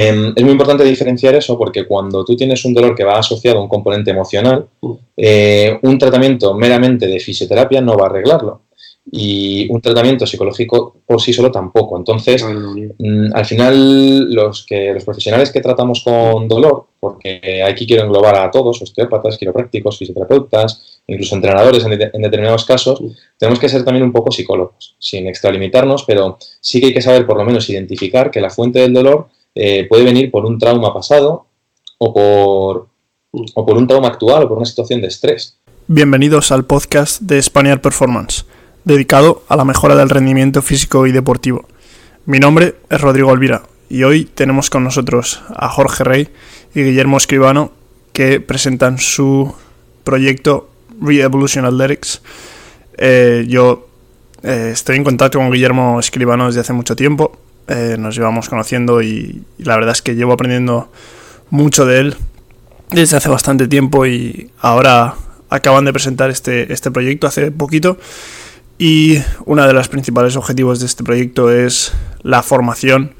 Em, es muy importante diferenciar eso porque cuando tú tienes un dolor que va asociado a un componente emocional, Mm. eh, un tratamiento meramente de fisioterapia no va a arreglarlo. Y un tratamiento psicológico por sí solo tampoco. Entonces. Mm, al final, los, que, los profesionales que tratamos con dolor, porque aquí quiero englobar a todos, osteópatas, quiroprácticos, fisioterapeutas, incluso entrenadores en, de- en determinados casos, Sí. tenemos que ser también un poco psicólogos, sin extralimitarnos, pero sí que hay que saber por lo menos identificar que la fuente del dolor eh, puede venir por un trauma pasado o por, o por un trauma actual o por una situación de estrés. Bienvenidos al podcast de Spaniard Performance, dedicado a la mejora del rendimiento físico y deportivo. Mi nombre es Rodrigo Olvira y hoy tenemos con nosotros a Jorge Rey y Guillermo Escribano que presentan su proyecto Re-Evolution Athletics. Eh, yo eh, estoy en contacto con Guillermo Escribano desde hace mucho tiempo, eh, nos llevamos conociendo y, la verdad es que llevo aprendiendo mucho de él desde hace bastante tiempo y ahora acaban de presentar este, este proyecto hace poquito y uno de los principales objetivos de este proyecto es la formación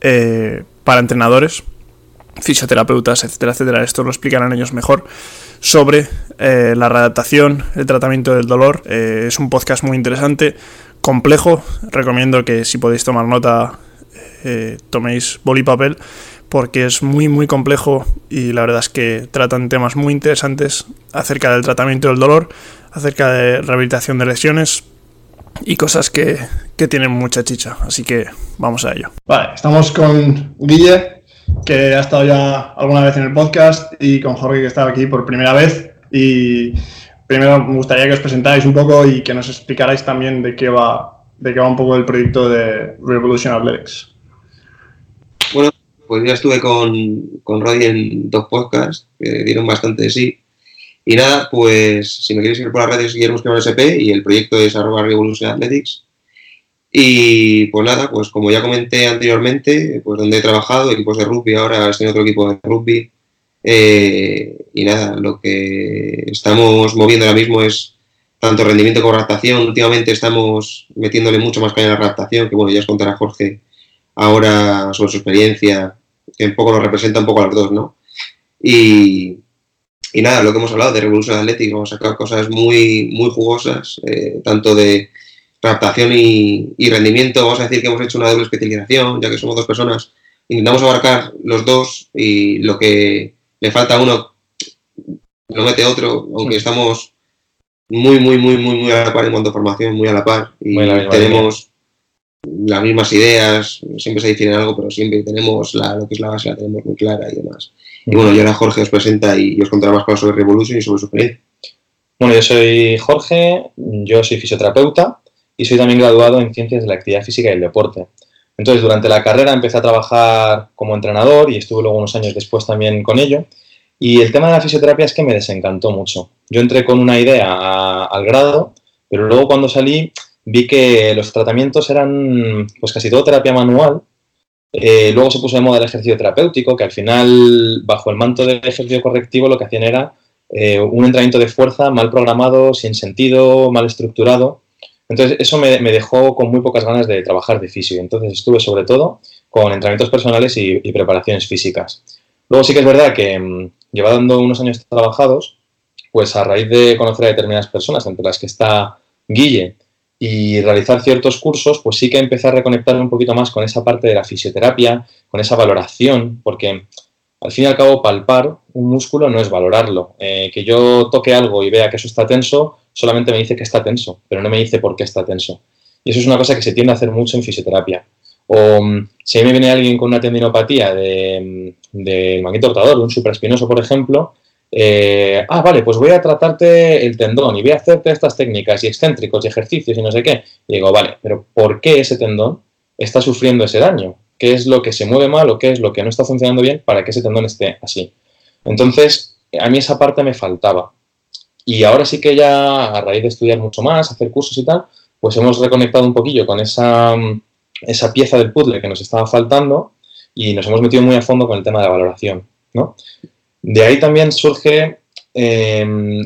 eh, para entrenadores, fisioterapeutas, etcétera, etcétera. Esto lo explicarán ellos mejor sobre eh, la readaptación, el tratamiento del dolor. Eh, es un podcast muy interesante, complejo. Recomiendo que si podéis tomar nota eh, toméis boli y papel porque es muy muy complejo y la verdad es que tratan temas muy interesantes acerca del tratamiento del dolor, acerca de rehabilitación de lesiones y cosas que, que tienen mucha chicha. Así que vamos a ello. Vale, estamos con Guille, que ha estado ya alguna vez en el podcast, y con Jorge, que está aquí por primera vez. Y primero me gustaría que os presentáis un poco y que nos explicarais también de qué va, de qué va un poco el proyecto de Revolution Athletics. Bueno, pues ya estuve con, con Roddy en dos podcasts que dieron bastante de sí. Y nada, pues si me queréis seguir por las redes, Guillermo Escribano SP y el proyecto es arroba Revolution Athletics. Y pues nada, pues como ya comenté anteriormente, pues donde he trabajado, equipos de rugby, ahora estoy en otro equipo de rugby. Eh, y nada, lo que estamos moviendo ahora mismo es tanto rendimiento como adaptación. Últimamente estamos metiéndole mucho más caña a la adaptación, que bueno, ya os contará Jorge ahora sobre su experiencia, que un poco nos representa un poco a los dos, ¿no? Y, y nada, lo que hemos hablado de Revolution Athletics, hemos sacado cosas muy, muy jugosas, eh, tanto de adaptación y, y rendimiento. Vamos a decir que hemos hecho una doble especialización, ya que somos dos personas. Intentamos abarcar los dos y lo que le falta uno lo mete otro, aunque estamos muy, muy, muy, muy, muy a la par en cuanto a formación, muy a la par. Y la tenemos las mismas ideas, siempre se difiere en algo, pero siempre tenemos la, lo que es la base, la tenemos muy clara y demás. Y bueno, y ahora Jorge os presenta y, y os contará más cosas sobre Revolution y sobre su experiencia. Bueno, yo soy Jorge, yo soy fisioterapeuta y soy también graduado en Ciencias de la Actividad Física y el Deporte. Entonces, durante la carrera empecé a trabajar como entrenador y estuve luego unos años después también con ello. Y el tema de la fisioterapia es que me desencantó mucho. Yo entré con una idea al grado, pero luego cuando salí vi que los tratamientos eran pues casi todo terapia manual. Eh, luego se puso de moda el ejercicio terapéutico, que al final, bajo el manto del ejercicio correctivo, lo que hacían era eh, un entrenamiento de fuerza mal programado, sin sentido, mal estructurado. Entonces, eso me, dejó con muy pocas ganas de trabajar de fisio. Entonces, estuve sobre todo con entrenamientos personales y, preparaciones físicas. Luego, sí que es verdad que mm, llevando unos años trabajados, pues a raíz de conocer a determinadas personas, entre las que está Guille, y realizar ciertos cursos, pues sí que empecé a reconectarme un poquito más con esa parte de la fisioterapia, con esa valoración, porque al fin y al cabo palpar un músculo no es valorarlo. Eh, que yo toque algo y vea que eso está tenso, solamente me dice que está tenso, pero no me dice por qué está tenso. Y eso es una cosa que se tiende a hacer mucho en fisioterapia. O mm, si a mí me viene alguien con una tendinopatía de- mm, del manguito rotador, de un supraespinoso, por ejemplo, eh, ah, vale, pues voy a tratarte el tendón y voy a hacerte estas técnicas y excéntricos y ejercicios y no sé qué. Y digo, vale, pero ¿por qué ese tendón está sufriendo ese daño? ¿Qué es lo que se mueve mal o qué es lo que no está funcionando bien para que ese tendón esté así? Entonces, a mí esa parte me faltaba. Y ahora sí que ya, a raíz de estudiar mucho más, hacer cursos y tal, pues hemos reconectado un poquillo con esa, mm, esa pieza del puzzle que nos estaba faltando y nos hemos metido muy a fondo con el tema de la valoración, ¿no? De ahí también surge eh,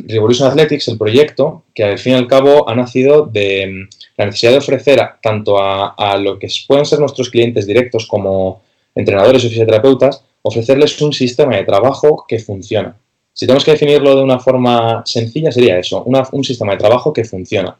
Revolution Athletics, el proyecto, que al fin y al cabo ha nacido de mm, la necesidad de ofrecer a- tanto a, a lo que pueden ser nuestros clientes directos como entrenadores o fisioterapeutas, ofrecerles un sistema de trabajo que funciona. Si tenemos que definirlo de una forma sencilla, sería eso, un sistema de trabajo que funciona.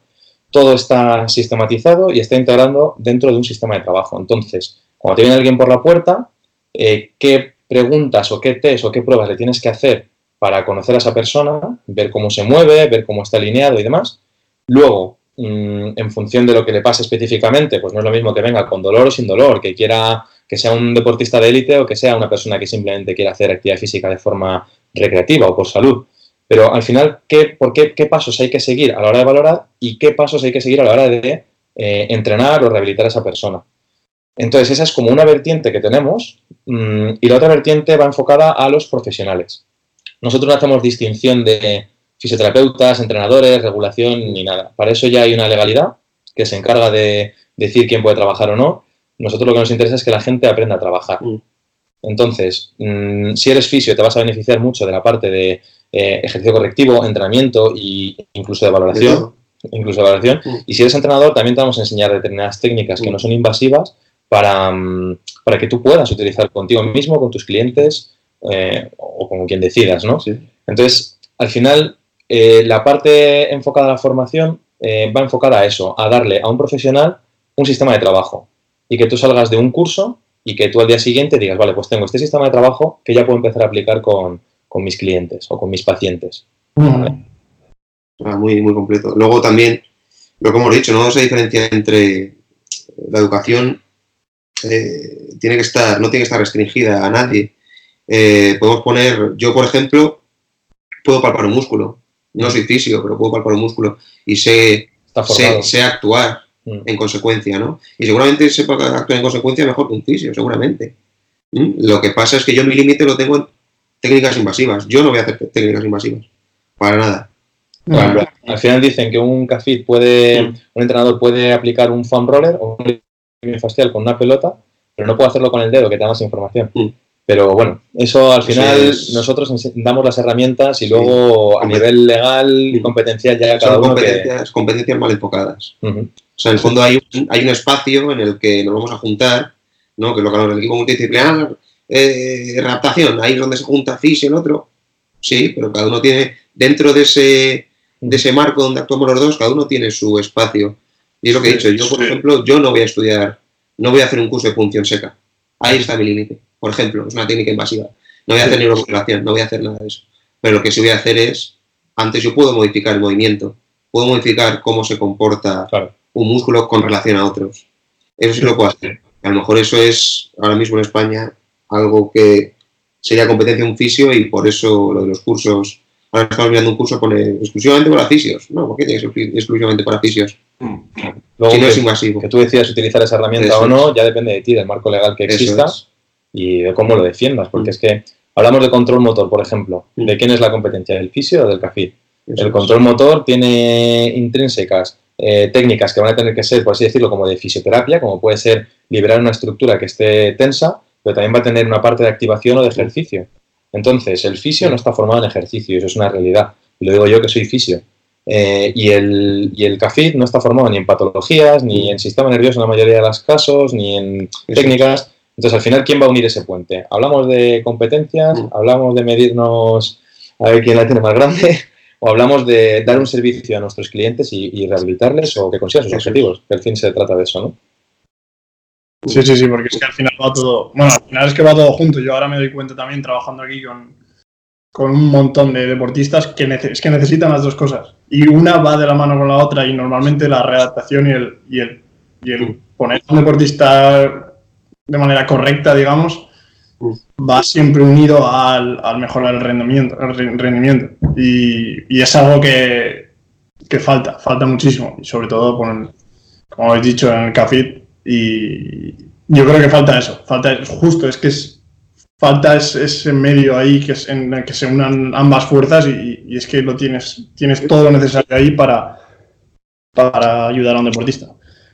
Todo está sistematizado y está integrando dentro de un sistema de trabajo. Entonces, cuando te viene alguien por la puerta, eh, ¿qué preguntas o qué test o qué pruebas le tienes que hacer para conocer a esa persona, ver cómo se mueve, ver cómo está alineado y demás? Luego, mm, en función de lo que le pase específicamente, pues no es lo mismo que venga con dolor o sin dolor, que quiera que sea un deportista de élite o que sea una persona que simplemente quiera hacer actividad física de forma recreativa o por salud. Pero al final, ¿qué, por qué, pasos hay que seguir a la hora de valorar y qué pasos hay que seguir a la hora de eh, entrenar o rehabilitar a esa persona? Entonces, esa es como una vertiente que tenemos mm, y la otra vertiente va enfocada a los profesionales. Nosotros no hacemos distinción de fisioterapeutas, entrenadores, regulación ni nada. Para eso ya hay una legalidad que se encarga de decir quién puede trabajar o no. Nosotros lo que nos interesa es que la gente aprenda a trabajar. Mm. Entonces, mm, si eres fisio, te vas a beneficiar mucho de la parte de eh, ejercicio correctivo, entrenamiento e incluso de valoración. Incluso de valoración. Mm. Y si eres entrenador, también te vamos a enseñar determinadas técnicas que mm. no son invasivas para, para, que tú puedas utilizar contigo mismo, con tus clientes eh, o con quien decidas, ¿no? Entonces, al final, eh, la parte enfocada a la formación va enfocada a eso, a darle a un profesional un sistema de trabajo y que tú salgas de un curso y que tú al día siguiente digas, vale, pues tengo este sistema de trabajo que ya puedo empezar a aplicar con, mis clientes o con mis pacientes. Ah, muy, muy completo. Luego también, lo que hemos dicho, no se diferencia entre la educación, eh, tiene que estar, no tiene que estar restringida a nadie. Eh, podemos poner, yo por ejemplo, puedo palpar un músculo. No soy fisio, pero puedo palpar un músculo y sé, sé, sé actuar Mm. en consecuencia, ¿no? Y seguramente sepa actuar en consecuencia mejor que un fisio, seguramente. ¿Mm? Lo que pasa es que yo mi límite lo tengo en técnicas invasivas. Yo no voy a hacer técnicas invasivas. Para nada. al final dicen que un CAFIT puede, mm. un entrenador puede aplicar un foam roller o un facial con una pelota, pero no puede hacerlo con el dedo, que te da más información. Pero bueno, eso al final nosotros damos las herramientas y luego a nivel legal y competencial ya cada uno competencias, competencias mal enfocadas. O sea, en el fondo hay un, hay un espacio en el que nos vamos a juntar, ¿no? que es lo que hablamos del equipo multidisciplinar, eh, adaptación, ahí es donde se junta FIS y el otro. Sí, pero cada uno tiene, dentro de ese, de ese marco donde actuamos los dos, cada uno tiene su espacio. Y es lo que he dicho, yo por ejemplo, yo no voy a estudiar, no voy a hacer un curso de función seca. Ahí está mi límite por ejemplo, es una técnica invasiva. No voy a hacer neuromusculación, no voy a hacer nada de eso. Pero lo que sí voy a hacer es, antes yo puedo modificar el movimiento, puedo modificar cómo se comporta un músculo con relación a otros. Eso sí lo puedo hacer. A lo mejor eso es ahora mismo en España algo que sería competencia de un fisio y por eso lo de los cursos. Ahora estamos mirando un curso pone exclusivamente para fisios. No, ¿por qué tiene que ser exclusivamente para fisios? Mm. si no es invasivo. Que tú decidas utilizar esa herramienta o no, ya depende de ti, del marco legal que exista y de cómo lo defiendas, porque mm. es que hablamos de control motor, por ejemplo. Mm. ¿De quién es la competencia? ¿Del fisio o del CAFID? El control motor tiene intrínsecas eh, técnicas que van a tener que ser, por así decirlo, como de fisioterapia, como puede ser liberar una estructura que esté tensa, pero también va a tener una parte de activación o de ejercicio. Entonces, el fisio no está formado en ejercicio, eso es una realidad. Lo digo yo que soy fisio. Eh, y, el, y el CAFID no está formado ni en patologías, ni en sistema nervioso en la mayoría de los casos, ni en técnicas. Entonces, al final, ¿quién va a unir ese puente? ¿Hablamos de competencias? Mm. ¿Hablamos de medirnos a ver quién la tiene más grande? ¿O hablamos de dar un servicio a nuestros clientes y, rehabilitarles o que consigan sus objetivos? Que al fin se trata de eso, ¿no? Sí, sí, sí, porque es que al final va todo. Bueno, al final es que va todo junto. Yo ahora me doy cuenta también trabajando aquí con, con un montón de deportistas que, es que necesitan las dos cosas. Y una va de la mano con la otra y normalmente la readaptación y el, y el, y el poner a un deportista de manera correcta, digamos, va siempre unido al, mejorar el rendimiento. rendimiento. Y, es algo que, falta, falta muchísimo. Y sobre todo, con como habéis dicho, en el CAFIT. Y yo creo que falta eso. Falta justo, es que es, falta ese medio ahí que, es en el que se unan ambas fuerzas y, y, es que lo tienes, tienes todo lo necesario ahí para, para ayudar a un deportista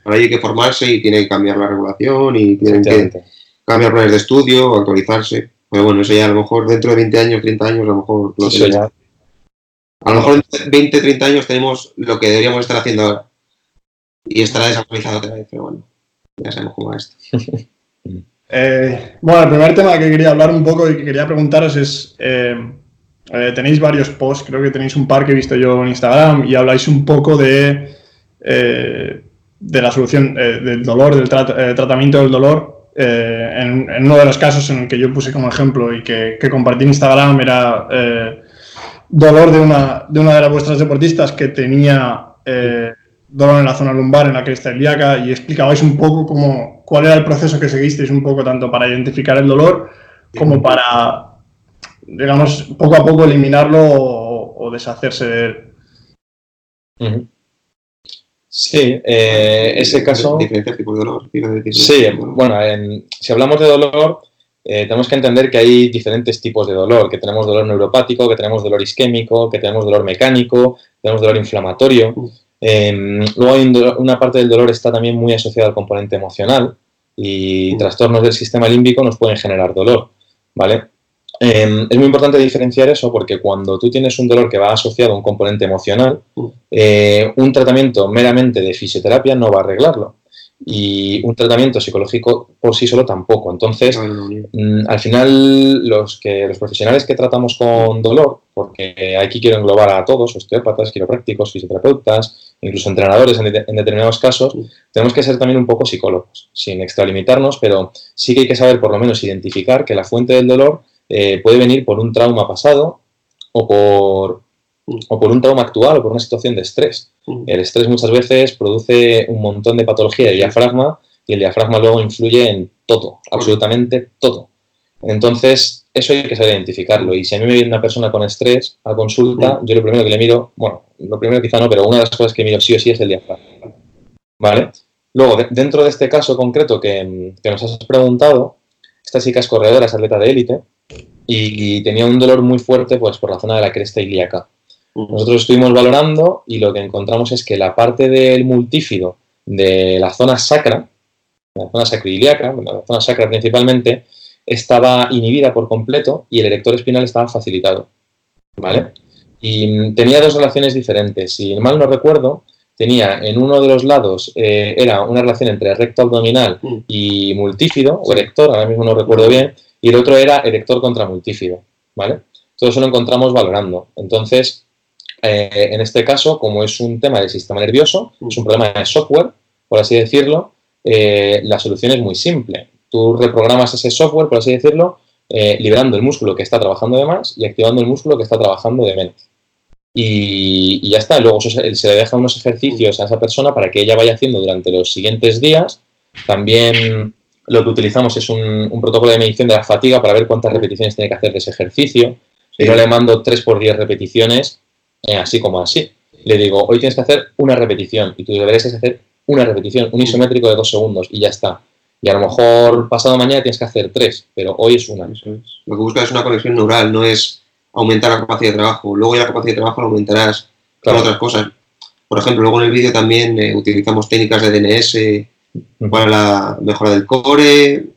hay que formarse y tiene que cambiar la regulación y tienen que cambiar planes de estudio, actualizarse. Pero bueno, eso ya a lo mejor dentro de 20 años, 30 años, a lo mejor lo ya. A lo mejor en 20, 30 años tenemos lo que deberíamos estar haciendo ahora. Y estará desactualizado otra vez, pero bueno, ya sabemos cómo va esto. Eh, bueno, el primer tema que quería hablar un poco y que quería preguntaros es, eh, eh, tenéis varios posts, creo que tenéis un par que he visto yo en Instagram y habláis un poco de, de la solución del dolor, del tratamiento del dolor. En, uno de los casos en el que yo puse como ejemplo y que, que compartí en Instagram era dolor de una, de una de las vuestras deportistas que tenía dolor en la zona lumbar, en la cresta ilíaca, y explicabais un poco cómo, cuál era el proceso que seguisteis un poco tanto para identificar el dolor como para, digamos, poco a poco eliminarlo o, deshacerse de él. Sí, eh, ese caso... Diferentes tipos de dolor. Sí, bueno, si hablamos de dolor, eh, tenemos que entender que hay diferentes tipos de dolor, que tenemos dolor neuropático, que tenemos dolor isquémico, que tenemos dolor mecánico, tenemos dolor inflamatorio. Em, luego hay una parte del dolor está también muy asociada al componente emocional y trastornos del sistema límbico nos pueden generar dolor, ¿vale? Em, es muy importante diferenciar eso porque cuando tú tienes un dolor que va asociado a un componente emocional, mm. eh, un tratamiento meramente de fisioterapia no va a arreglarlo y un tratamiento psicológico por sí solo tampoco. Entonces, mm, al final, los, que, los profesionales que tratamos con dolor, porque aquí quiero englobar a todos, osteópatas, quiroprácticos, fisioterapeutas, incluso entrenadores en, determinados casos, tenemos que ser también un poco psicólogos, sin extralimitarnos, pero sí que hay que saber por lo menos identificar que la fuente del dolor eh, puede venir por un trauma pasado o por, o por un trauma actual o por una situación de estrés. El estrés muchas veces produce un montón de patología de diafragma y el diafragma luego influye en todo, absolutamente todo. Entonces, eso hay que saber identificarlo. Y si a mí me viene una persona con estrés a consulta, yo lo primero que le miro, bueno, lo primero quizá no, pero una de las cosas que miro sí o sí es el diafragma. ¿Vale? Luego, dentro de este caso concreto que, nos has preguntado, esta chica es corredora, es atleta de élite, y, y, tenía un dolor muy fuerte pues, por la zona de la cresta ilíaca. Nosotros estuvimos valorando y lo que encontramos es que la parte del multífido de la zona sacra, la zona sacroiliaca, la zona sacra principalmente, estaba inhibida por completo y el erector espinal estaba facilitado. ¿Vale? Y tenía dos relaciones diferentes. Si mal no recuerdo, tenía en uno de los lados, eh, era una relación entre recto abdominal mm. y multífido, o erector, ahora mismo no recuerdo bien, y el otro era erector contra multífido. ¿Vale? Todo eso lo encontramos valorando. Entonces, eh, en este caso, como es un tema del sistema nervioso, es un problema de software, por así decirlo, eh, la solución es muy simple. Tú reprogramas ese software, por así decirlo, eh, liberando el músculo que está trabajando de más y activando el músculo que está trabajando de menos. Y, ya está, luego se, le deja unos ejercicios a esa persona para que ella vaya haciendo durante los siguientes días. También lo que utilizamos es un, protocolo de medición de la fatiga para ver cuántas repeticiones tiene que hacer de ese ejercicio. Yo le mando 3 por 10 repeticiones eh, así como así. Le digo, hoy tienes que hacer una repetición y tú deberías hacer una repetición, un isométrico de dos segundos y ya está. Y a lo mejor pasado mañana tienes que hacer tres, pero hoy es una. Lo que buscas es una conexión neural, no es aumentar la capacidad de trabajo. Luego ya la capacidad de trabajo la aumentarás con otras cosas. Por ejemplo, luego en el vídeo también eh, utilizamos técnicas de DNS para la mejora del core. Eh,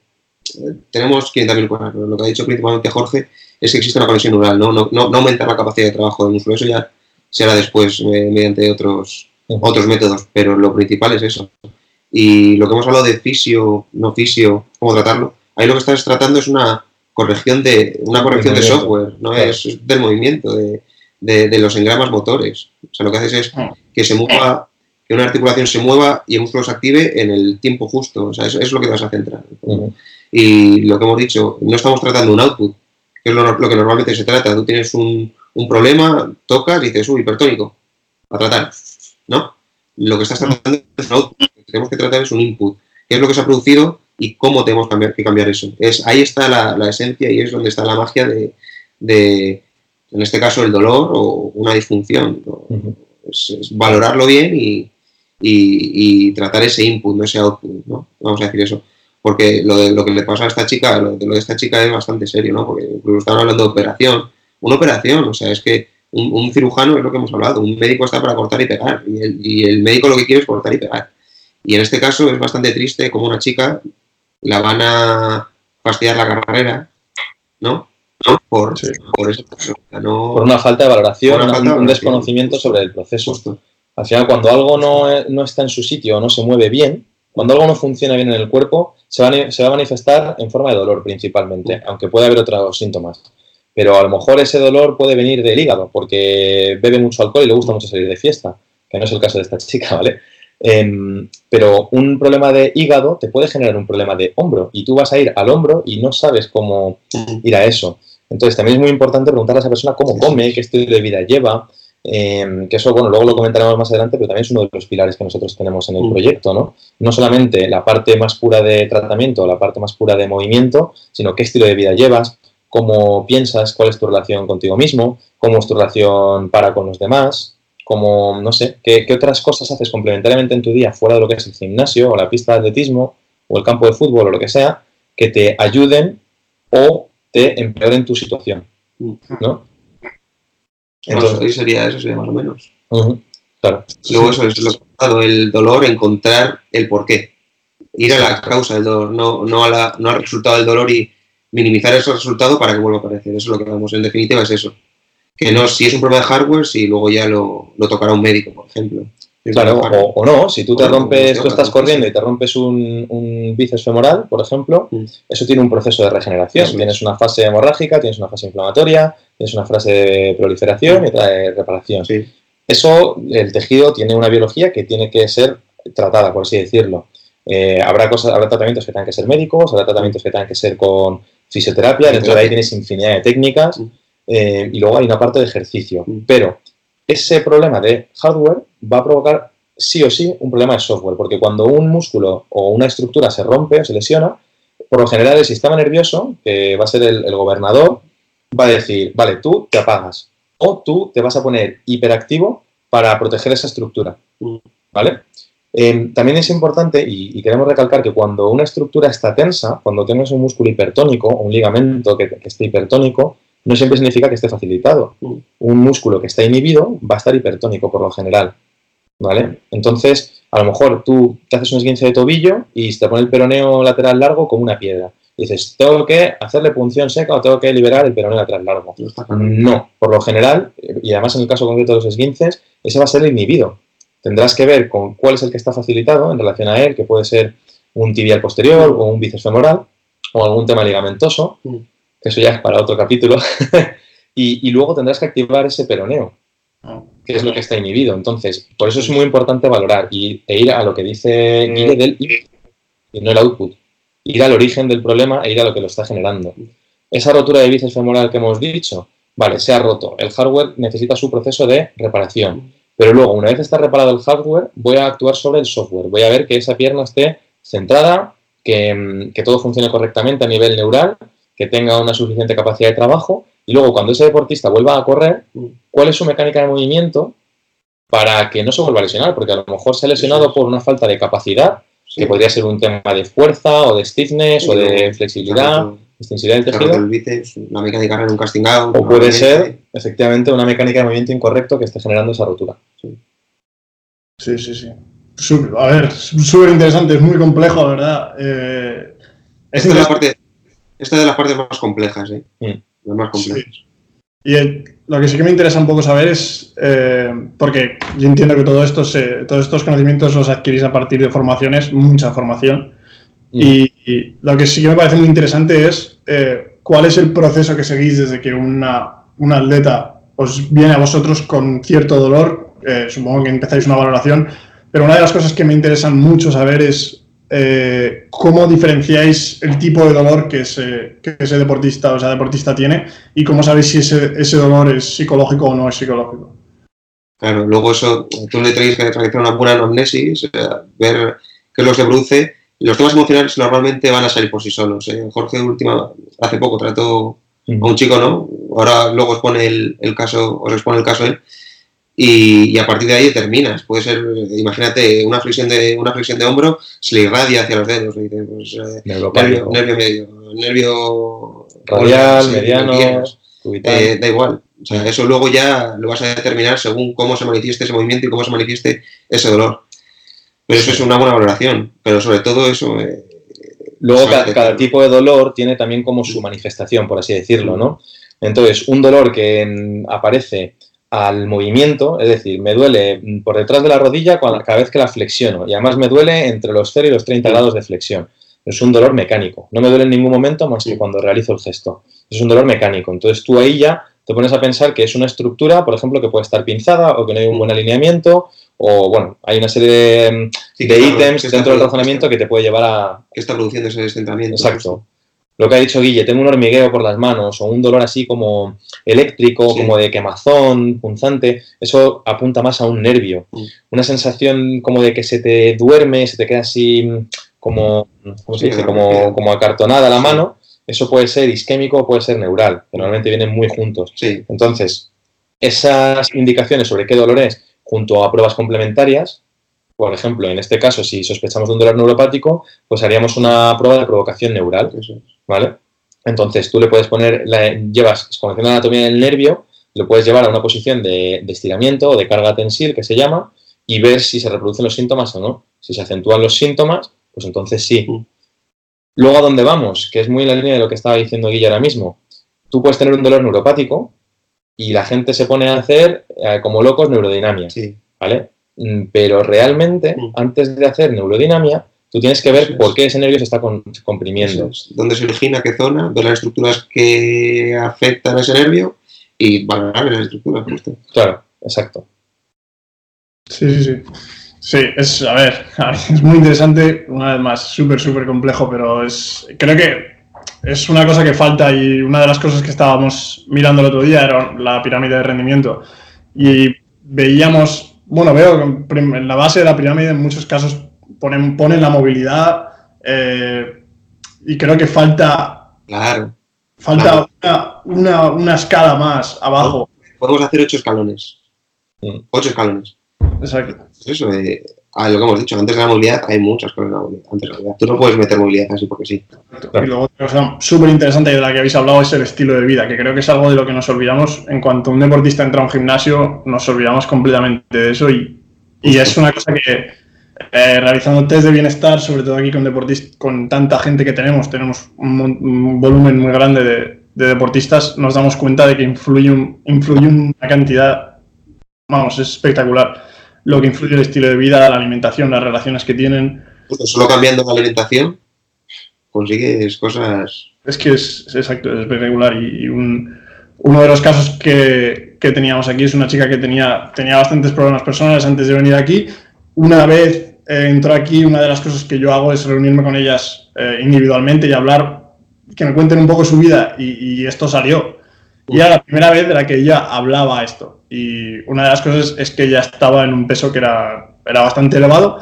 tenemos 500.000 cosas. Lo que ha dicho principalmente Jorge es que existe una conexión neural, ¿no? No, no, aumentar la capacidad de trabajo del músculo. Eso ya será después eh, mediante otros, otros métodos, pero lo principal es eso. Y lo que hemos hablado de fisio, no fisio, cómo tratarlo, ahí lo que estás tratando es una corrección de, una corrección de software, no es del movimiento, de, de, los engramas motores. O sea, lo que haces es ah. que se mueva, que una articulación se mueva y el músculo se active en el tiempo justo. O sea, eso, es lo que vas a centrar. Y lo que hemos dicho, no estamos tratando un output, que es lo, que normalmente se trata. Tú tienes un, un problema, tocas y dices, uy, hipertónico, a tratar, ¿no? Lo que estás tratando es un output, lo que tenemos que tratar es un input, qué es lo que se ha producido y cómo tenemos que cambiar eso. Es, ahí está la, la esencia y es donde está la magia de, de, en este caso, el dolor o una disfunción. es, valorarlo bien y, y, y, tratar ese input, no ese output, ¿no? Vamos a decir eso porque lo, de, lo que le pasa a esta chica, lo de, esta chica es bastante serio, ¿no? Porque incluso estaban hablando de operación. Una operación, o sea, es que un, cirujano es lo que hemos hablado, un médico está para cortar y pegar, y el, médico lo que quiere es cortar y pegar. Y en este caso es bastante triste como una chica la van a fastidiar la carrera, ¿no? Por, por, eso, por una falta de valoración, un desconocimiento sobre el proceso. Al final, cuando algo no, no está en su sitio o no se mueve bien, Cuando algo no funciona bien en el cuerpo, se va, a, se va a manifestar en forma de dolor principalmente, aunque puede haber otros síntomas. Pero a lo mejor ese dolor puede venir del hígado, porque bebe mucho alcohol y le gusta mucho salir de fiesta, que no es el caso de esta chica, ¿vale? Em, pero un problema de hígado te puede generar un problema de hombro y tú vas a ir al hombro y no sabes cómo ir a eso. Entonces también es muy importante preguntar a esa persona cómo come, qué estilo de vida lleva, em, que eso, bueno, luego lo comentaremos más adelante, pero también es uno de los pilares que nosotros tenemos en el proyecto, ¿no? No solamente la parte más pura de tratamiento, la parte más pura de movimiento, sino qué estilo de vida llevas, cómo piensas, cuál es tu relación contigo mismo, cómo es tu relación para con los demás, como, no sé, ¿qué, otras cosas haces complementariamente en tu día fuera de lo que es el gimnasio o la pista de atletismo o el campo de fútbol o lo que sea, que te ayuden o te empeoren tu situación, ¿no? Entonces, sería eso, sería más o menos. claro. Luego eso es lo que ha el dolor, encontrar el porqué. Ir a la causa del dolor, no, no, a la, no al resultado del dolor y minimizar ese resultado para que vuelva a aparecer. Eso es lo que vamos, en definitiva es eso que no si es un problema de hardware, si luego ya lo, tocará un médico, por ejemplo. Claro, o, no, si tú te rompes, tú estás corriendo y te rompes un, un bíceps femoral, por ejemplo, mm. eso tiene un proceso de regeneración. tienes una fase hemorrágica, tienes una fase inflamatoria, tienes una fase de proliferación y otra de reparación. Eso, el tejido tiene una biología que tiene que ser tratada, por así decirlo. Eh, habrá, cosas, habrá tratamientos que tengan que ser médicos, habrá tratamientos que tengan que ser con fisioterapia, dentro de ahí tienes infinidad de técnicas. Mm. Eh, y luego hay una parte de ejercicio. Mm. Pero ese problema de hardware va a provocar sí o sí un problema de software, porque cuando un músculo o una estructura se rompe o se lesiona, por lo general el sistema nervioso, que va a ser el, gobernador, va a decir, vale, tú te apagas o tú te vas a poner hiperactivo para proteger esa estructura. Mm. ¿Vale? Eh, también es importante, y, queremos recalcar que cuando una estructura está tensa, cuando tienes un músculo hipertónico, un ligamento que esté hipertónico, no siempre significa que esté facilitado. Mm. Un músculo que está inhibido va a estar hipertónico por lo general. ¿Vale? Entonces, a lo mejor tú te haces un esguince de tobillo y te pone el peroneo lateral largo como una piedra. Y dices, ¿tengo que hacerle punción seca o tengo que liberar el peroneo lateral largo? No, por lo general, y además en el caso concreto de los esguinces, ese va a ser inhibido. Tendrás que ver con cuál es el que está facilitado en relación a él, que puede ser un tibial posterior o un bíceps femoral o algún tema ligamentoso. Eso ya es para otro capítulo, y, luego tendrás que activar ese peroneo, ah. que es lo que está inhibido. Entonces, por eso es muy importante valorar y, e ir a lo que dice mm. Guille del y no el output. Ir al origen del problema e ir a lo que lo está generando. Esa rotura de bíceps femoral que hemos dicho, vale, se ha roto. El hardware necesita su proceso de reparación. Pero luego, una vez está reparado el hardware, voy a actuar sobre el software. Voy a ver que esa pierna esté centrada, que, mm, que todo funcione correctamente a nivel neural que tenga una suficiente capacidad de trabajo y luego cuando ese deportista vuelva a correr, cuál es su mecánica de movimiento para que no se vuelva a lesionar, porque a lo mejor se ha lesionado por una falta de capacidad, que podría ser un tema de fuerza o de stiffness o de flexibilidad, extensibilidad del tejido. una mecánica de un castingado. O puede ser, efectivamente, una mecánica de movimiento incorrecto que esté generando esa rotura. Sí, sí, sí. a ver, súper interesante, es muy complejo, verdad. Eh, Esta es la parte esta es de las partes más complejas, ¿eh? Las más complejas. Y lo que sí que me interesa un poco saber es, eh, porque yo entiendo que todo esto todos estos conocimientos los adquirís a partir de formaciones, mucha formación. Y, lo que sí que me parece muy interesante es eh, cuál es el proceso que seguís desde que una, un atleta os viene a vosotros con cierto dolor. Eh, supongo que empezáis una valoración, pero una de las cosas que me interesan mucho saber es eh, cómo diferenciáis el tipo de dolor que ese, ese deportista o esa deportista tiene y cómo sabéis si ese, dolor es psicológico o no es psicológico. Claro, luego eso, tú le traes que realizar una buena anamnesis, eh, ver qué los produce. Los temas emocionales normalmente van a salir por sí solos. ¿eh? Jorge última, hace poco trató a un chico, ¿no? Ahora luego os pone el, el caso, os expone el caso él, y, a partir de ahí terminas. Puede ser, imagínate, una flexión de, una flexión de hombro se le irradia hacia los dedos. Pues, eh, nervio, nervio, medio, nervio radial, mediano, eh, da igual. O sea, eso luego ya lo vas a determinar según cómo se manifieste ese movimiento y cómo se manifieste ese dolor. Pero eso es una buena valoración. Pero sobre todo eso. Eh, luego cada, tipo de dolor tiene también como su manifestación, por así decirlo, ¿no? Entonces, un dolor que aparece al movimiento, es decir, me duele por detrás de la rodilla cada vez que la flexiono y además me duele entre los 0 y los 30 grados de flexión. Es un dolor mecánico, no me duele en ningún momento más que cuando realizo el gesto. Es un dolor mecánico, entonces tú ahí ya te pones a pensar que es una estructura, por ejemplo, que puede estar pinzada o que no hay un buen alineamiento o bueno, hay una serie de, ítems dentro del razonamiento que te puede llevar a... Que está produciendo ese descentramiento. Exacto lo que ha dicho Guille, tengo un hormigueo por las manos o un dolor así como eléctrico, como de quemazón, punzante, eso apunta más a un nervio. Mm. Una sensación como de que se te duerme, se te queda así como, ¿cómo se dice? Como, como acartonada la mano, eso puede ser isquémico o puede ser neural, que normalmente vienen muy juntos. Entonces, esas indicaciones sobre qué dolor es, junto a pruebas complementarias, por ejemplo, en este caso, si sospechamos de un dolor neuropático, pues haríamos una prueba de provocación neural. ¿vale? Entonces tú le puedes poner, la, llevas, conociendo la anatomía del nervio, lo puedes llevar a una posición de, estiramiento o de carga tensil, que se llama, y ver si se reproducen los síntomas o no. Si se acentúan los síntomas, pues entonces sí. Mm. Luego, ¿a dónde vamos? Que es muy en la línea de lo que estaba diciendo Guilla ahora mismo. Tú puedes tener un dolor neuropático y la gente se pone a hacer eh, como locos neurodinamia, sí. ¿vale? Mm, pero realmente, mm. antes de hacer neurodinamia, Tú tienes que ver por qué ese nervio se está comprimiendo. ¿Dónde se origina? ¿Qué zona? Ver las estructuras que afectan a ese nervio y valorar esas estructuras. Claro, exacto. Sí, sí, sí. Sí, es, a ver, es muy interesante, una vez más, súper, súper complejo, pero es, creo que es una cosa que falta y una de las cosas que estábamos mirando el otro día era la pirámide de rendimiento y veíamos, bueno, veo en la base de la pirámide en muchos casos ponen, ponen la movilidad eh, y creo que falta. Claro. Falta Una, una, escala más abajo. Podemos hacer ocho escalones. Ocho escalones. Exacto. Eso, eh, a lo que hemos dicho, antes de la movilidad hay muchas cosas en la movilidad. Antes de la movilidad. Tú no puedes meter movilidad así porque sí. Y luego otra cosa súper interesante de la que habéis hablado es el estilo de vida, que creo que es algo de lo que nos olvidamos. En cuanto un deportista entra a un gimnasio, nos olvidamos completamente de eso y, y es una cosa que eh, realizando test de bienestar, sobre todo aquí con deportistas, con tanta gente que tenemos, tenemos un, volumen muy grande de, deportistas, nos damos cuenta de que influye, influye una cantidad, vamos, es espectacular lo que influye el estilo de vida, la alimentación, las relaciones que tienen. Solo cambiando la alimentación consigues cosas. Es que es, exacto, es espectacular. Y, uno de los casos que, que, teníamos aquí es una chica que tenía, tenía bastantes problemas personales antes de venir aquí. Una vez eh, entró aquí, una de las cosas que yo hago es reunirme con ellas eh, individualmente y hablar, que me cuenten un poco su vida y, esto salió. Y era la primera vez de la que ella hablaba esto. Y una de las cosas es que ella estaba en un peso que era, era bastante elevado.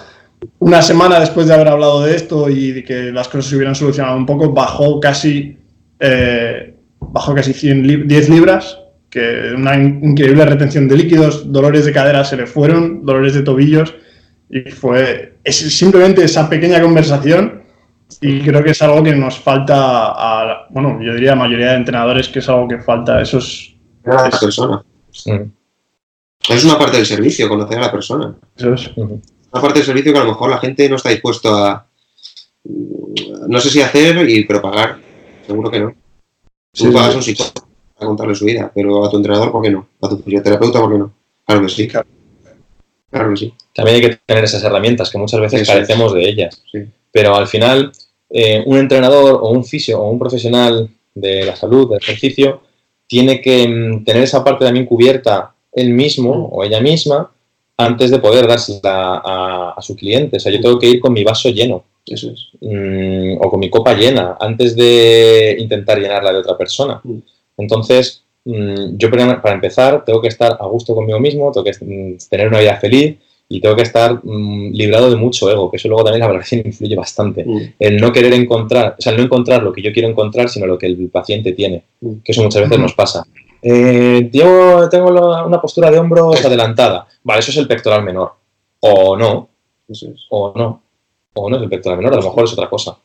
Una semana después de haber hablado de esto y de que las cosas se hubieran solucionado un poco, bajó casi, eh, bajó casi 100 10 libras, que una increíble retención de líquidos, dolores de cadera se le fueron, dolores de tobillos y fue es simplemente esa pequeña conversación y creo que es algo que nos falta a, bueno, yo diría a la mayoría de entrenadores que es algo que falta. Eso es... Persona. Es una parte del servicio, conocer a la persona. Eso es. Una parte del servicio que a lo mejor la gente no está dispuesto a, no sé si hacer, y, pero pagar. Seguro que no. Tú pagas a un psicólogo a contarle su vida, pero a tu entrenador, ¿por qué no? A tu fisioterapeuta, ¿por qué no? Claro que sí. Claro. Claro que sí. También hay que tener esas herramientas, que muchas veces carecemos de ellas. Pero al final, eh, un entrenador o un fisio o un profesional de la salud, del ejercicio, tiene que mm, tener esa parte también cubierta él mismo mm. o ella misma antes de poder dársela a, su cliente. O sea, yo tengo que ir con mi vaso lleno. Eso es. Mm, o con mi copa llena antes de intentar llenarla de otra persona. Entonces, yo para empezar tengo que estar a gusto conmigo mismo, tengo que tener una vida feliz y tengo que estar mm, librado de mucho ego, que eso luego también la valoración influye bastante. Mm. El no querer encontrar, o sea, el no encontrar lo que yo quiero encontrar, sino lo que el paciente tiene, mm. que eso muchas veces nos pasa. Eh, tengo una postura de hombros adelantada. Vale, eso es el pectoral menor. O no. O no. O no es el pectoral menor, a lo mejor es otra cosa.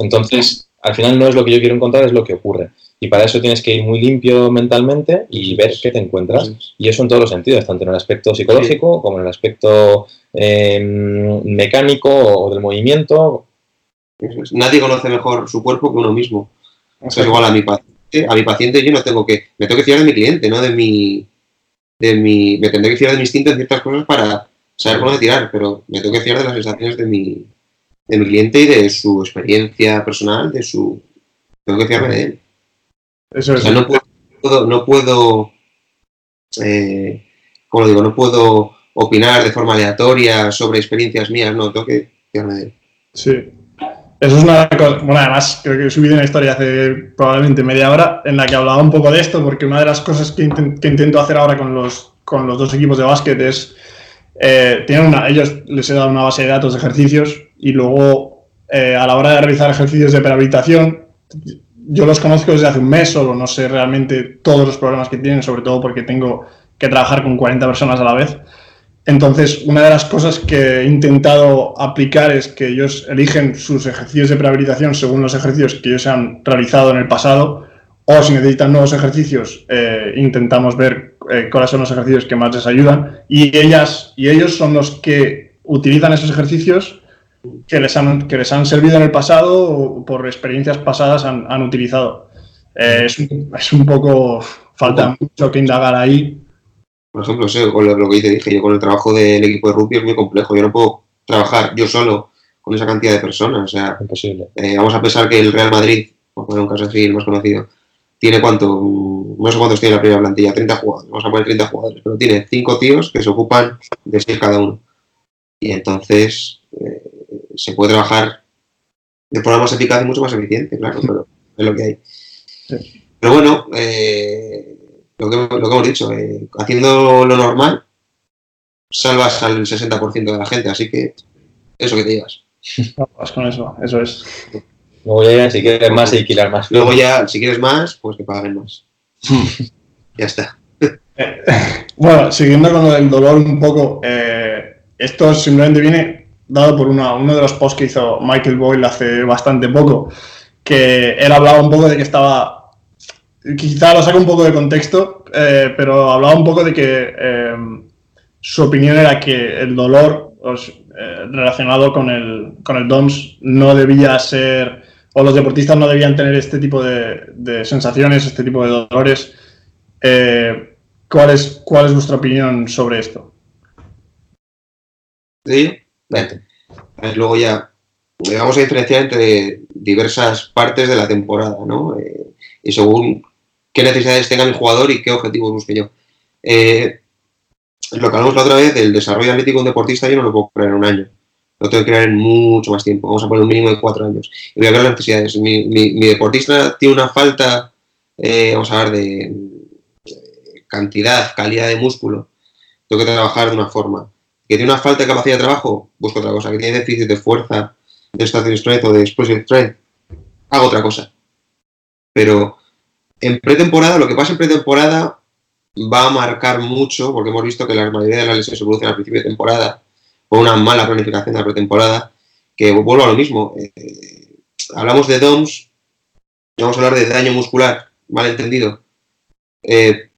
Entonces, al final no es lo que yo quiero encontrar, es lo que ocurre. Y para eso tienes que ir muy limpio mentalmente y ver qué te encuentras. Y eso en todos los sentidos, tanto en el aspecto psicológico como en el aspecto em, mecánico o del movimiento. Nadie conoce mejor su cuerpo que uno mismo. es igual a mi paciente. A mi paciente yo no tengo que... Me tengo que fiar de mi cliente, no de mi, de mi, me tendré que fiar de mi instinto en ciertas cosas para saber por dónde tirar, pero me tengo que fiar de las sensaciones de mi, de mi cliente y de su experiencia personal, de su, tengo que fiarme de él. Eso O es. sea, no puedo, no puedo, eh, ¿cómo lo digo? No puedo opinar de forma aleatoria sobre experiencias mías, no, tengo que fiarme de él. Sí. Eso es una cosa. Bueno, además, creo que he subido una historia hace probablemente media hora en la que hablaba un poco de esto, porque una de las cosas que, inten- que intento hacer ahora con los, con los dos equipos de básquet es. eh, tienen una, ellos les he dado una base de datos de ejercicios y luego eh, a la hora de realizar ejercicios de prehabilitación, yo los conozco desde hace un mes solo, no sé realmente todos los problemas que tienen, sobre todo porque tengo que trabajar con 40 personas a la vez. Entonces, una de las cosas que he intentado aplicar es que ellos eligen sus ejercicios de prehabilitación según los ejercicios que ellos han realizado en el pasado, o si necesitan nuevos ejercicios, eh, intentamos ver eh, cuáles son los ejercicios que más les ayudan, y ellas y ellos son los que utilizan esos ejercicios que les han, que les han servido en el pasado o por experiencias pasadas han, han utilizado. Eh, es, un, es un poco, falta mucho que indagar ahí, Por ejemplo, sé, con lo, lo que te dije, yo con el trabajo del equipo de rugby es muy complejo. Yo no puedo trabajar yo solo con esa cantidad de personas. O sea, Imposible. eh, vamos a pensar que el Real Madrid, por poner un caso así, el más conocido, tiene cuánto, no sé cuántos tiene la primera plantilla, 30 jugadores, vamos a poner 30 jugadores, pero tiene 5 tíos que se ocupan de 6 cada uno. Y entonces eh, se puede trabajar de forma más eficaz y mucho más eficiente, claro, pero es lo que hay. Pero bueno, eh, lo, que, lo que hemos dicho, eh, haciendo lo normal, salvas al 60% de la gente, así que eso que te llevas. Vas con eso, eso es. Luego ya, si quieres más, hay que hilar más. Luego ya, si quieres más, pues que paguen más. ya está. Bueno, siguiendo con lo del dolor un poco, eh, esto simplemente viene dado por una- uno de los posts que hizo Michael Boyle hace bastante poco, que él hablaba un poco de que estaba, quizá lo saco un poco de contexto, eh, pero hablaba un poco de que eh, su opinión era que el dolor eh, relacionado con el, con el DOMS no debía ser, o los deportistas no debían tener este tipo de, sensaciones, este tipo de dolores. Eh, ¿cuál, es, ¿Cuál es vuestra opinión sobre esto? ¿Sí? Luego ya vamos a diferenciar entre diversas partes de la temporada, ¿no? Eh, y según qué necesidades tenga mi jugador y qué objetivos busque yo. Eh, lo que hablamos la otra vez, el desarrollo atlético de un deportista yo no lo puedo crear en un año. Lo tengo que crear en mucho más tiempo. Vamos a poner un mínimo de cuatro años. Y voy a ver las necesidades. Mi, deportista tiene una falta, eh, vamos a hablar de cantidad, calidad de músculo. Tengo que trabajar de una forma que tiene una falta de capacidad de trabajo, busco otra cosa. Que tiene déficit de fuerza, de static strength o de explosive strength, hago otra cosa. Pero en pretemporada, lo que pasa en pretemporada va a marcar mucho, porque hemos visto que la mayoría de las lesiones se producen al principio de temporada, por una mala planificación de la pretemporada, que vuelvo a lo mismo. eh, hablamos de DOMS, vamos a hablar de daño muscular, mal entendido. Eh,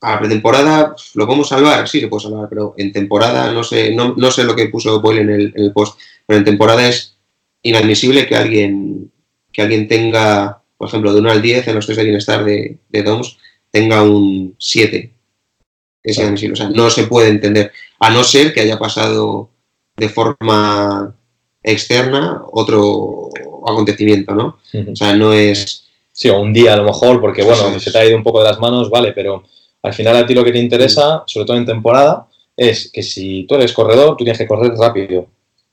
a la pretemporada lo podemos salvar, sí se puede salvar, pero en temporada no sé, no sé lo que puso Boyle en el, en el post, pero en temporada es inadmisible que alguien, que alguien tenga, por ejemplo, de 1 al 10 en los test de bienestar de, de DOMS, tenga un 7. Es Claro. o sea, no se puede entender, a no ser que haya pasado de forma externa otro acontecimiento, ¿no? O sea, no es... Sí, o un día a lo mejor, porque bueno, se te ha ido un poco de las manos, vale, pero al final a ti lo que te interesa, sobre todo en temporada, es que si tú eres corredor, tú tienes que correr rápido.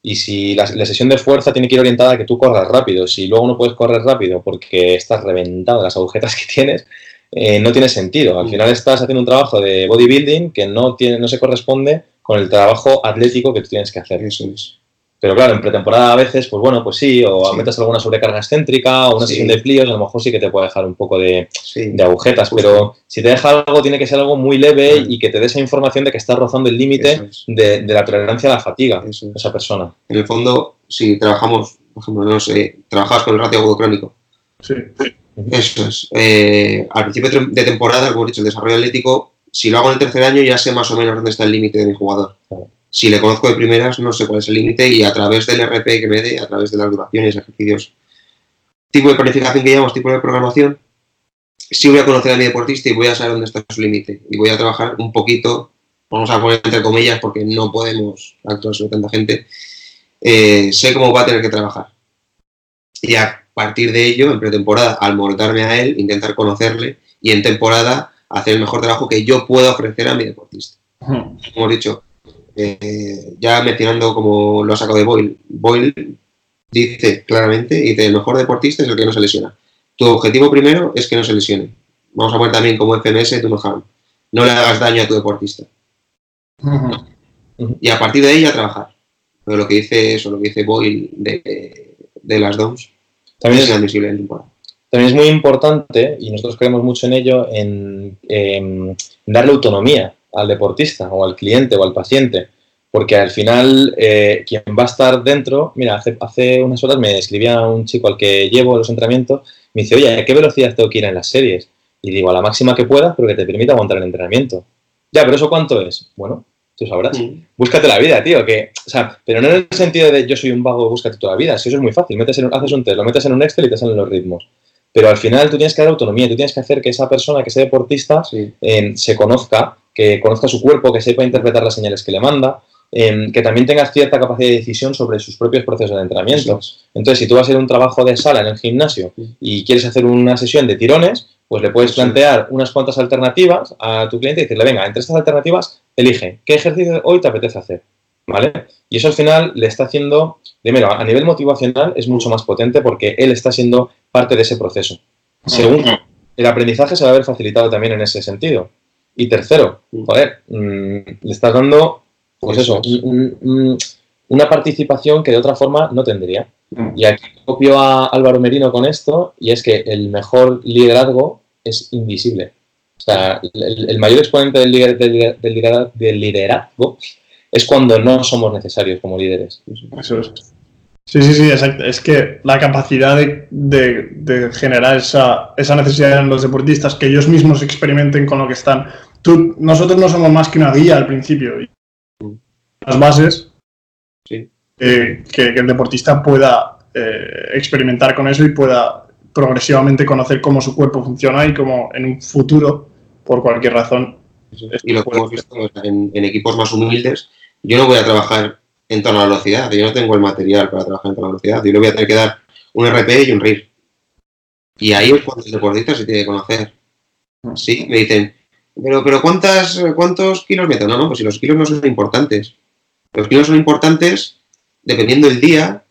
Y si la, la sesión de fuerza tiene que ir orientada a que tú corras rápido, si luego no puedes correr rápido porque estás reventado de las agujetas que tienes, eh, no tiene sentido. Al final estás haciendo un trabajo de bodybuilding que no, tiene, no se corresponde con el trabajo atlético que tú tienes que hacer. Eso es. Pero claro, en pretemporada a veces, pues bueno, pues sí, o Sí. metes alguna sobrecarga excéntrica o una Sí. sesión de plíos, a lo mejor sí que te puede dejar un poco de, Sí. de agujetas, Justo. pero si te deja algo, tiene que ser algo muy leve y que te dé esa información de que estás rozando el límite es. de, de la tolerancia a la fatiga es. de esa persona. En el fondo, si trabajamos, por ejemplo, no sé, trabajas con el ratio agudo crónico, Sí. Eso es. Eh, al principio de temporada, como he dicho, el desarrollo atlético, si lo hago en el tercer año, ya sé más o menos dónde está el límite de mi jugador. Si le conozco de primeras, no sé cuál es el límite y a través del RP que me dé, a través de las duraciones, ejercicios, tipo de planificación que llamamos, tipo de programación, sí voy a conocer a mi deportista y voy a saber dónde está su límite. Y voy a trabajar un poquito, vamos a poner entre comillas porque no podemos actuar sobre tanta gente, eh, sé cómo va a tener que trabajar. Y a partir de ello, en pretemporada, al moldarme a él, intentar conocerle y en temporada hacer el mejor trabajo que yo pueda ofrecer a mi deportista. Como hemos dicho, eh, ya mencionando como lo ha sacado de Boyle, Boyle dice claramente, dice, el mejor deportista es el que no se lesiona. Tu objetivo primero es que no se lesione. Vamos a poner también como FMS tu mejor. No le hagas daño a tu deportista. Y a partir de ahí a trabajar. Pero lo que dice eso, lo que dice Boyle de, de las DOMs, También es inadmisible en temporada. también es muy importante, y nosotros creemos mucho en ello, en, darle autonomía al deportista o al cliente o al paciente. Porque al final, eh, quien va a estar dentro, mira, hace, hace unas horas me escribía un chico al que llevo los entrenamientos, me dice, oye, ¿a qué velocidad tengo que ir en las series? Y digo, a la máxima que puedas, pero que te permita aguantar el entrenamiento. Ya, pero ¿eso cuánto es? Bueno, tú sabrás. Mm. Búscate la vida, tío. Que, o sea, pero no en el sentido de yo soy un vago, búscate toda la vida. Si eso es muy fácil. Metes en, haces un test, lo metes en un Excel y te salen los ritmos. Pero al final tú tienes que dar autonomía, tú tienes que hacer que esa persona, que ese deportista, Sí. eh, se conozca, que conozca su cuerpo, que sepa interpretar las señales que le manda, eh, que también tenga cierta capacidad de decisión sobre sus propios procesos de entrenamiento. Entonces, si tú vas a a un trabajo de sala en el gimnasio y quieres hacer una sesión de tirones, pues le puedes plantear unas cuantas alternativas a tu cliente y decirle, venga, entre estas alternativas, elige qué ejercicio hoy te apetece hacer. ¿Vale? Y eso al final le está haciendo, primero, a nivel motivacional es mucho más potente porque él está siendo parte de ese proceso. Segundo, el aprendizaje se va a ver facilitado también en ese sentido. Y tercero, joder, mm, le estás dando, pues eso, un- un- una participación que de otra forma no tendría. Y aquí copio a Álvaro Merino con esto, y es que el mejor liderazgo es invisible. O sea, el, el mayor exponente del, lider- del liderazgo es cuando no somos necesarios como líderes. Eso es. Sí, sí, sí, exacto. Es que la capacidad de, de- de generar esa, esa necesidad en los deportistas, que ellos mismos experimenten con lo que están. Tú, nosotros no somos más que una guía al principio. Y las bases, Sí. eh, que, que el deportista pueda eh, experimentar con eso y pueda progresivamente conocer cómo su cuerpo funciona y cómo en un futuro, por cualquier razón, Y lo que hemos visto en equipos más humildes, yo no voy a trabajar en torno a la velocidad, yo no tengo el material para trabajar en torno a la velocidad, yo le voy a tener que dar un RP y un RIR. Y ahí es cuando el deportista se tiene que conocer. Sí, me dicen, pero, pero ¿cuántas, ¿cuántos kilos meto? No, no, pues si los kilos no son importantes. Los kilos son importantes dependiendo del día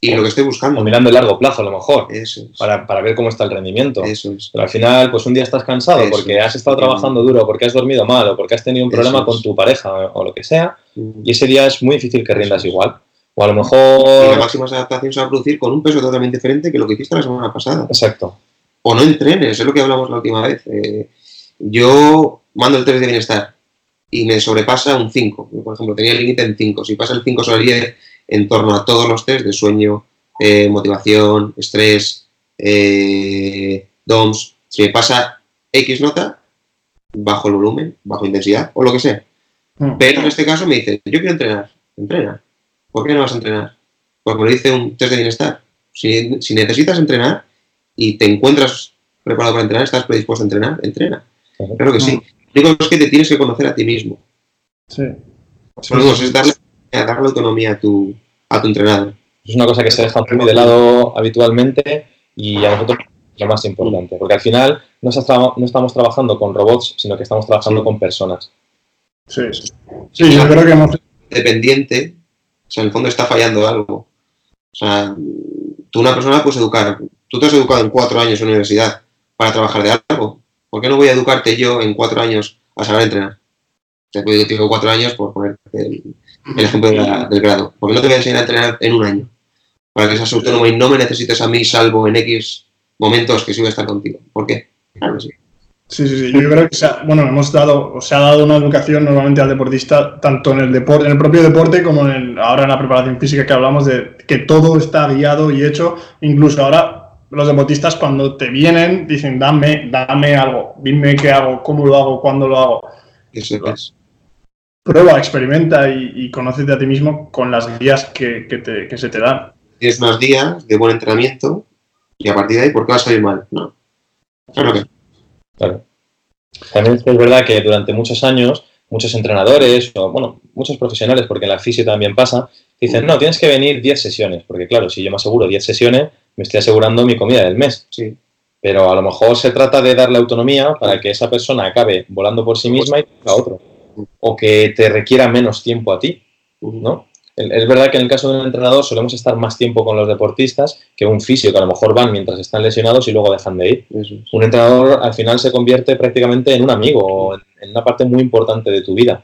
y lo que esté O buscando. mirando el largo plazo, a lo mejor, Eso es. para, para ver cómo está el rendimiento. Eso es. Pero al final, pues un día estás cansado Eso porque has estado trabajando duro, porque has dormido mal o porque has tenido un problema es. con tu pareja o lo que sea, Y y ese día es muy difícil que rindas igual. O a lo la mejor... máxima adaptación se va a producir con un peso totalmente diferente que lo que hiciste la semana pasada. Exacto. o no entrenes, es lo que hablamos la última vez. Eh, yo mando el test de bienestar y me sobrepasa un 5. Yo, Por ejemplo, tenía el límite en 5. Si pasa el 5 sobre el 10 en torno a todos los test de sueño, eh, motivación, estrés, eh, DOMS, si me pasa X nota, bajo el volumen, bajo intensidad o lo que sea. Mm. Pero en este caso me dice, yo quiero entrenar, entrena. ¿Por qué no vas a entrenar? Porque me lo dice un test de bienestar. Si, si necesitas entrenar y te encuentras preparado para entrenar, estás predispuesto a entrenar, entrena. Claro. Que sí. Lo único es que te tienes que conocer a ti mismo. sí. Es darle, darle autonomía a tu, a tu entrenador. Es una cosa que se deja muy de lado habitualmente y a nosotros es lo más importante. Porque al final no, estamos trabajando con robots, sino que estamos trabajando Sí. con personas. Sí, sí, yo creo que hemos, Dependiente, o sea, en el fondo está fallando algo. O sea, tú una persona puedes educar. Tú te has educado en cuatro años en la universidad para trabajar de algo. ¿Por qué no voy a educarte yo en cuatro años a saber entrenar? O sea, yo tengo cuatro años por ponerte el, el ejemplo de la- del grado. ¿Por qué no te voy a enseñar a entrenar en un año? Para que seas autónomo y no me necesites a mí salvo en X momentos que sí voy a estar contigo. ¿Por qué? Claro que sí. Sí, sí, sí. Yo creo que se ha, bueno, hemos dado, o se ha dado una educación normalmente al deportista, tanto en el deporte, en el propio deporte, como en el- ahora en la preparación física que hablamos de que todo está guiado y hecho. Incluso ahora los deportistas cuando te vienen dicen dame, dame algo, dime qué hago, cómo lo hago, cuándo lo hago. Eso es. Prueba, experimenta y, y conócete a ti mismo con las guías que, que te- que se te dan. Tienes unos días de buen entrenamiento y a partir de ahí, ¿por qué va a salir mal? No. Claro que Claro. También es verdad que durante muchos años muchos entrenadores o, bueno, muchos profesionales, porque en la fisio también pasa, dicen, no, tienes que venir 10 sesiones, porque claro, si yo me aseguro 10 sesiones, me estoy asegurando mi comida del mes. Sí. Pero a lo mejor se trata de darle autonomía para que esa persona acabe volando por sí misma y a otro. O que te requiera menos tiempo a ti, ¿no? Es verdad que en el caso de un entrenador solemos estar más tiempo con los deportistas que un fisio, que a lo mejor van mientras están lesionados y luego dejan de ir. Un entrenador al final se convierte prácticamente en un amigo o en una parte muy importante de tu vida.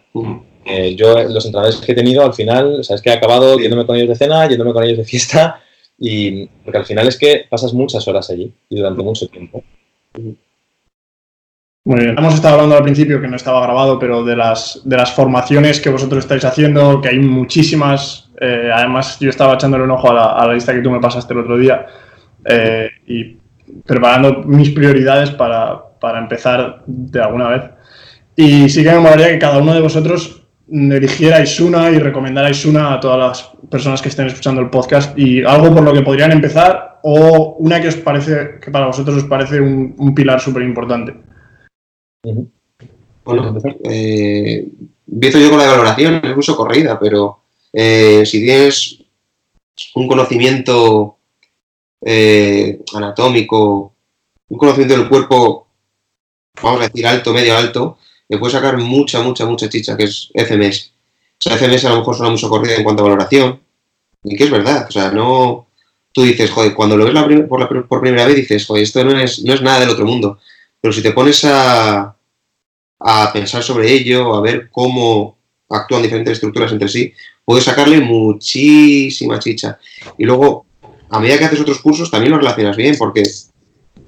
Eh, yo, los entrenadores que he tenido, al final, sabes que he acabado yéndome con ellos de cena, yéndome con ellos de fiesta, y porque al final es que pasas muchas horas allí y durante mucho tiempo. Muy bien. Hemos estado hablando al principio, que no estaba grabado, pero de las, de las formaciones que vosotros estáis haciendo, que hay muchísimas. Eh, además, yo estaba echándole un ojo a la, lista que tú me pasaste el otro día eh, y preparando mis prioridades para, para, empezar de alguna vez. Y sí que me molaría que cada uno de vosotros eligierais una y recomendarais una a todas las personas que estén escuchando el podcast y algo por lo que podrían empezar o una que os parece, que para vosotros os parece un, un pilar súper importante. Bueno, eh, empiezo yo con la valoración, es uso corrida, pero eh, si tienes un conocimiento eh, anatómico, un conocimiento del cuerpo, vamos a decir alto, medio alto, le puedes sacar mucha, mucha, mucha chicha, que es FMS. O sea, FMS a lo mejor suena mucho corrida en cuanto a valoración, y que es verdad, o sea, no... Tú dices, joder, cuando lo ves por, por, primera vez dices, joder, esto no es, no es nada del otro mundo. Pero si te pones a, a pensar sobre ello, a ver cómo actúan diferentes estructuras entre sí, puedes sacarle muchísima chicha. Y luego, a medida que haces otros cursos, también lo relacionas bien, porque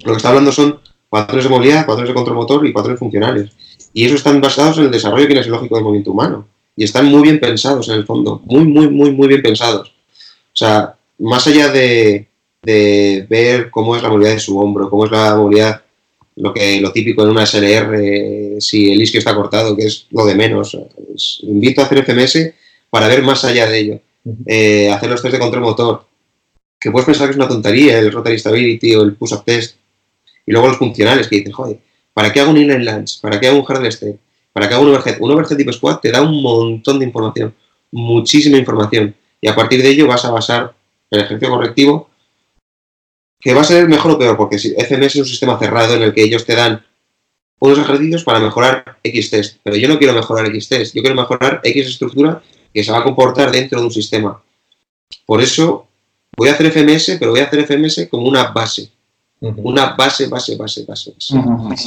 lo que está hablando son patrones de movilidad, patrones de control motor y patrones funcionales. Y eso están basados en el desarrollo kinesiológico del movimiento humano. Y están muy bien pensados en el fondo, muy, muy, muy, muy bien pensados. O sea, más allá de, de ver cómo es la movilidad de su hombro, cómo es la movilidad lo que lo típico en una SLR, si el isquio está cortado, que es lo de menos. invito a hacer FMS para ver más allá de ello. Eh, hacer los test de control motor, que puedes pensar que es una tontería, el Rotary Stability o el Push-Up Test. Y luego los funcionales, que dices, joder, ¿para qué hago un inline lunge? ¿Para qué hago un hard step? ¿Para qué hago un overhead? Un overhead tipo squat te da un montón de información, muchísima información. Y a partir de ello vas a basar el ejercicio correctivo que va a ser mejor o peor, porque FMS es un sistema cerrado en el que ellos te dan unos ejercicios para mejorar X test, pero yo no quiero mejorar X test, yo quiero mejorar X estructura que se va a comportar dentro de un sistema. Por eso voy a hacer FMS, pero voy a hacer FMS como una base. Una base, base, base, base.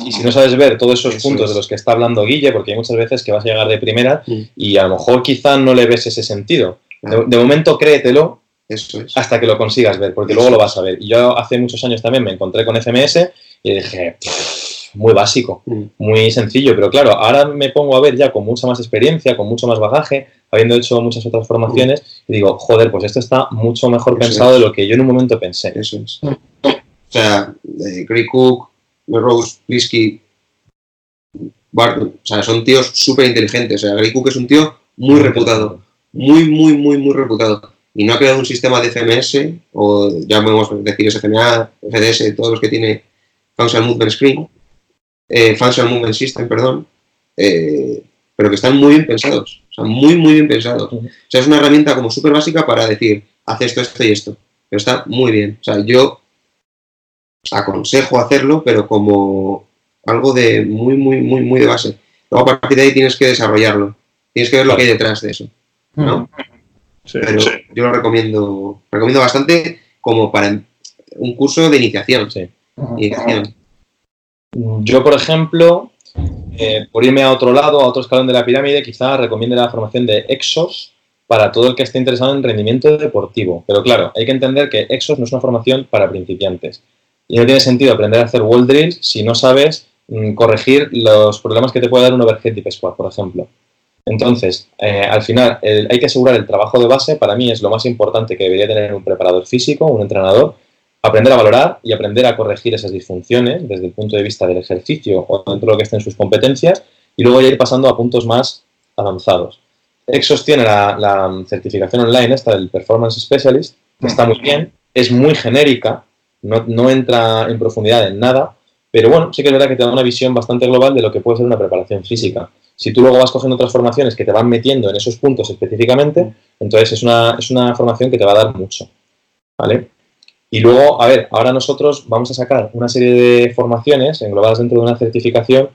Y si no sabes ver todos esos puntos de los que está hablando Guille, porque hay muchas veces que vas a llegar de primera y a lo mejor quizá no le ves ese sentido. de, momento créetelo hasta que lo consigas ver, porque luego lo vas a ver. Y yo hace muchos años también me encontré con FMS y dije, muy básico, mm. muy sencillo, pero claro, ahora me pongo a ver ya con mucha más experiencia, con mucho más bagaje, habiendo hecho muchas otras formaciones, y digo, joder, pues esto está mucho mejor pensado de lo que yo en un momento pensé. Eso es. O sea, eh, Gray Cook, Rose, Blisky, Barton, o sea, son tíos súper inteligentes. O sea, Gray Cook es un tío muy reputado, muy, muy, muy, muy reputado y no ha creado un sistema de FMS, o ya podemos decir SFMA, FDS, todos los que tiene Functional Movement Screen, eh, Functional Movement System, perdón, eh, pero que están muy bien pensados, o sea, muy, muy bien pensados. O sea, es una herramienta como súper básica para decir, haz esto, esto y esto, pero está muy bien. O sea, yo aconsejo hacerlo, pero como algo de muy, muy, muy, muy de base. Luego a partir de ahí tienes que desarrollarlo, tienes que ver lo que hay detrás de eso, ¿no? Pero yo lo recomiendo, recomiendo bastante como para un curso de iniciación. Yo, por ejemplo, eh, por irme a otro lado, a otro escalón de la pirámide, quizá recomiende la formación de Exos para todo el que esté interesado en rendimiento deportivo. Pero claro, hay que entender que Exos no es una formación para principiantes. Y no tiene sentido aprender a hacer wall drills si no sabes mm, corregir los problemas que te puede dar un overhead deep squat, por ejemplo. Entonces, eh, al final, hay que asegurar el trabajo de base. Para mí es lo más importante que debería tener un preparador físico, un entrenador. Aprender a valorar y aprender a corregir esas disfunciones desde el punto de vista del ejercicio o dentro de lo que esté en sus competencias y luego ya ir pasando a puntos más avanzados. Exos tiene la, certificación online esta del Performance Specialist, que está muy bien, es muy genérica, no entra en profundidad en nada, pero bueno, sí que es verdad que te da una visión bastante global de lo que puede ser una preparación física. Si tú luego vas cogiendo otras formaciones que te van metiendo en esos puntos específicamente, entonces es una, es una formación que te va a dar mucho. ¿Vale? Y luego, a ver, ahora nosotros vamos a sacar una serie de formaciones englobadas dentro de una certificación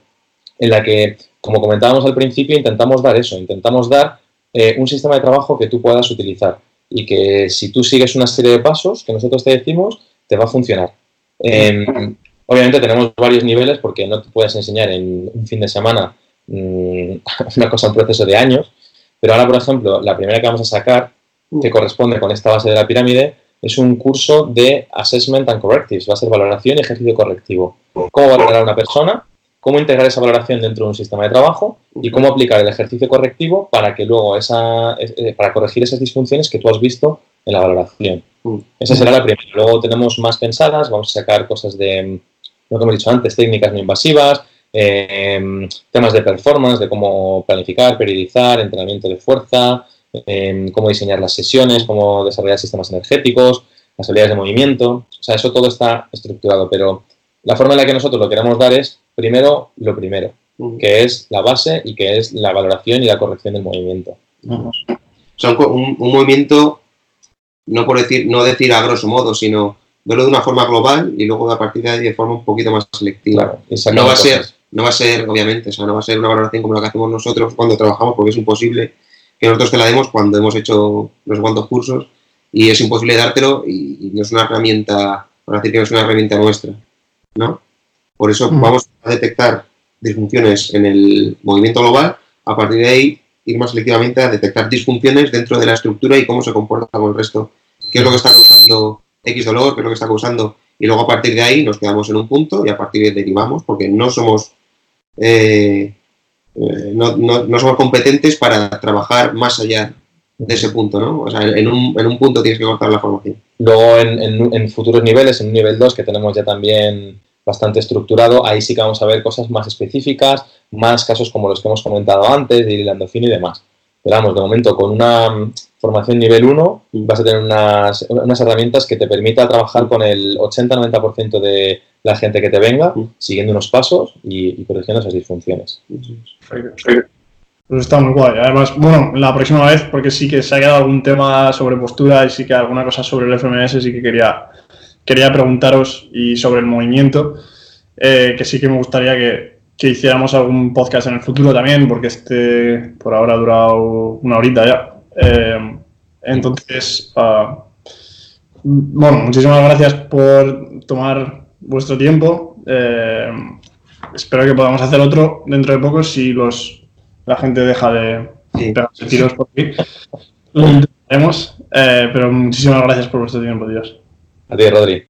en la que, como comentábamos al principio, intentamos dar eso, intentamos dar eh, un sistema de trabajo que tú puedas utilizar y que si tú sigues una serie de pasos que nosotros te decimos, te va a funcionar. Em, obviamente tenemos varios niveles porque no te puedes enseñar en un fin de semana mm, una cosa, un proceso de años, pero ahora, por ejemplo, la primera que vamos a sacar, que corresponde con esta base de la pirámide, es un curso de Assessment and Correctives, va a ser valoración y ejercicio correctivo. ¿Cómo valorar a una persona? cómo integrar esa valoración dentro de un sistema de trabajo y cómo aplicar el ejercicio correctivo para que luego esa, eh, para corregir esas disfunciones que tú has visto en la valoración. Esa será la primera. Luego tenemos más pensadas, vamos a sacar cosas de, lo que hemos dicho antes, técnicas no invasivas, em, temas de performance, de cómo planificar, periodizar, entrenamiento de fuerza, em, cómo diseñar las sesiones, cómo desarrollar sistemas energéticos, las habilidades de movimiento. O sea, eso todo está estructurado, pero la forma en la que nosotros lo queremos dar es primero lo primero, que es la base y que es la valoración y la corrección del movimiento. O sea, un, movimiento, no por decir, no decir a grosso modo, sino verlo de una forma global y luego a partir de ahí de forma un poquito más selectiva. no va a ser, no va a ser, obviamente, o sea, no va a ser una valoración como la que hacemos nosotros cuando trabajamos, porque es imposible que nosotros te la demos cuando hemos hecho los cuantos cursos y es imposible dártelo y, no es una herramienta, para decir que no es una herramienta nuestra, ¿no? Por eso vamos a detectar disfunciones en el movimiento global, a partir de ahí ir más selectivamente a detectar disfunciones dentro de la estructura y cómo se comporta con el resto, qué es lo que está causando X dolor, qué es lo que está causando, y luego a partir de ahí nos quedamos en un punto y a partir de ahí derivamos, porque no somos, eh, eh, no, somos competentes para trabajar más allá de ese punto, ¿no? O sea, en un, en un punto tienes que cortar la formación. Luego, en, futuros niveles, en un nivel 2, que tenemos ya también bastante estructurado, ahí sí que vamos a ver cosas más específicas, más casos como los que hemos comentado antes, de hilando fino y demás. Pero vamos, de momento, con una mm, formación nivel 1 vas a tener unas, unas herramientas que te permita trabajar con el 80-90% de la gente que te venga, siguiendo unos pasos y, corrigiendo esas disfunciones. Pues está muy guay. Además, bueno, la próxima vez, porque sí que se ha quedado algún tema sobre postura y sí que alguna cosa sobre el FMS sí que quería quería preguntaros y sobre el movimiento, eh, que sí que me gustaría que, hiciéramos algún podcast en el futuro también, porque este por ahora ha durado una horita ya. Eh, entonces, ah, bueno, muchísimas gracias por tomar vuestro tiempo. Eh, espero que podamos hacer otro dentro de poco si los la gente deja de pegarse tiros por aquí. Lo intentaremos, pero muchísimas gracias por vuestro tiempo, Dios. A ti, Rodri.